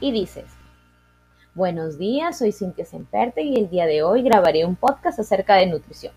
y dices, Buenos días, soy Cintia Semperte y el día de hoy grabaré un podcast acerca de nutrición.